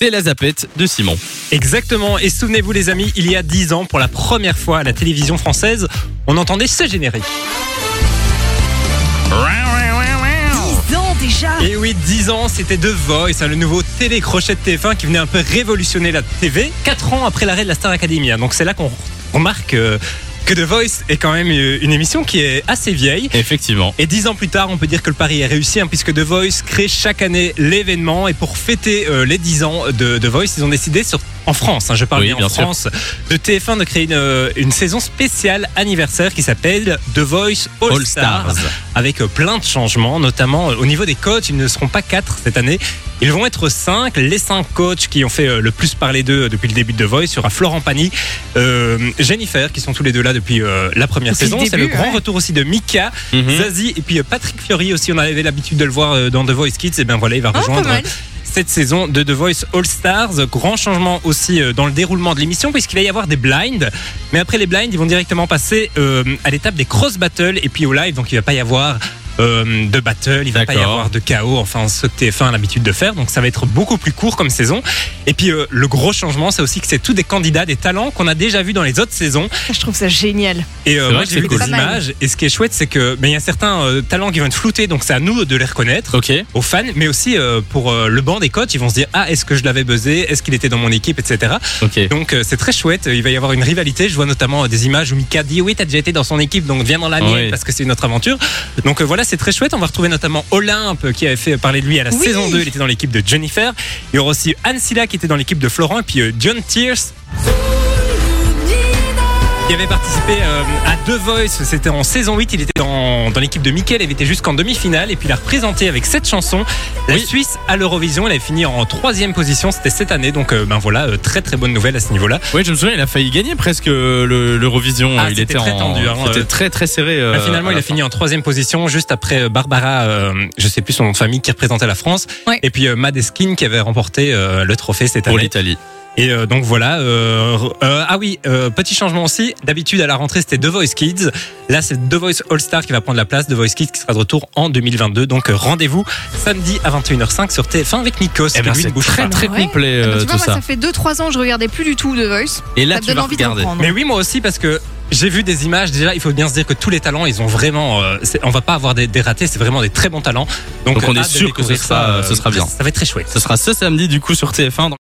C'est la zapette de Simon. Exactement. Et souvenez-vous, les amis, il y a 10 ans, pour la première fois à la télévision française, on entendait ce générique. 10 ans déjà Et oui, 10 ans, c'était The Voice, hein, le nouveau télécrochet de TF1 qui venait un peu révolutionner la TV, 4 ans après l'arrêt de la Star Academy. hein. Donc c'est là qu'on remarque euh, que The Voice est quand même euh, une émission qui est assez vieille. Effectivement. Et dix ans plus tard, on peut dire que le pari est réussi, hein, puisque The Voice crée chaque année l'événement. Et pour fêter euh, les 10 ans de The Voice, ils ont décidé, sur, en France, hein, je parle Oui, bien, bien en sûr. France, de TF1 de créer une, euh, une saison spéciale anniversaire qui s'appelle The Voice All, All Stars, Stars. Avec plein de changements, notamment euh, au niveau des coachs. Ils ne seront pas quatre cette année. Ils vont être cinq. Les cinq coachs qui ont fait euh, le plus parler d'eux euh, depuis le début de The Voice, aura Florent Pagny, euh, Jennifer, qui sont tous les deux là depuis euh, la première Depuis saison. C'est le début, grand ouais. retour aussi de Mika. Mhm. Zazie et puis Patrick Fiori aussi, on avait l'habitude de le voir dans The Voice Kids, et bien voilà, il va pas rejoindre mal. Cette saison de The Voice All Stars. Grand changement aussi euh, dans le déroulement de l'émission puisqu'il va y avoir des blinds. Mais après les blinds, ils vont directement passer euh, à l'étape des cross battles et puis au live, donc il va pas y avoir euh, de battle, il va pas y avoir de chaos, enfin ce que TF1 a l'habitude de faire, donc ça va être beaucoup plus court comme saison. Et puis euh, le gros changement, c'est aussi que c'est tous des candidats, des talents qu'on a déjà vus dans les autres saisons. Je trouve ça génial. Et euh, moi j'ai vu cool. des images. et ce qui est chouette c'est que ben, il y a certains euh, talents qui vont être floutés. Donc c'est à nous de les reconnaître aux fans. Mais aussi euh, pour euh, le banc des coachs ils vont se dire ah est-ce que je l'avais buzzé? Est-ce qu'il était dans mon équipe? Etc donc euh, c'est très chouette. Il va y avoir une rivalité. Je vois notamment euh, des images où Mika dit oui t'as déjà été dans son équipe donc viens dans la mienne Oui. parce que c'est une autre aventure. Donc euh, voilà c'est très chouette. On va retrouver notamment Olympe qui avait fait parler de lui à la Oui. saison 2 il était dans l'équipe de Jennifer. Il y aura aussi Anne Silla qui était dans l'équipe de Florent. Et puis euh, John Tears qui avait participé euh, à The Voice, c'était en saison 8, il était dans, dans l'équipe de Mickaël, il était jusqu'en demi-finale et puis il a représenté avec cette chanson la Oui. Suisse à l'Eurovision, il avait fini en troisième position, c'était cette année, donc euh, ben voilà, euh, très très bonne nouvelle à ce niveau-là. Oui, je me souviens, il a failli gagner presque euh, le- l'Eurovision. Ah, il c'était était très en- tendu, hein, C'était euh. très très serré. euh, Ben, finalement, il a fini en troisième position, juste après Barbara, euh, je sais plus son nom de famille, qui représentait la France, Ouais. et puis euh, Madeskin qui avait remporté euh, le trophée cette Pour année. l'Italie. Et euh, donc voilà. euh, euh, ah oui, euh, petit changement aussi. D'habitude à la rentrée c'était The Voice Kids. Là c'est The Voice All Star qui va prendre la place. The Voice Kids qui sera de retour en 2022. Donc euh, rendez-vous samedi à 21h05 sur TF1 avec Nikos. Eh ben, c'est très très Ouais. complet Ah bah, euh, tu vois, tout moi, ça. ça fait 2-3 ans que je regardais plus du tout The Voice. Et là, ça tu donne vas envie de regarder. Mais oui, moi aussi parce que j'ai vu des images. Déjà, il faut bien se dire que tous les talents, ils ont vraiment. euh, on va pas avoir des, des ratés. C'est vraiment des très bons talents. Donc, on est sûr que ce sera- euh, ce sera bien. Ça va être très chouette. Ce sera ce samedi du coup sur TF1.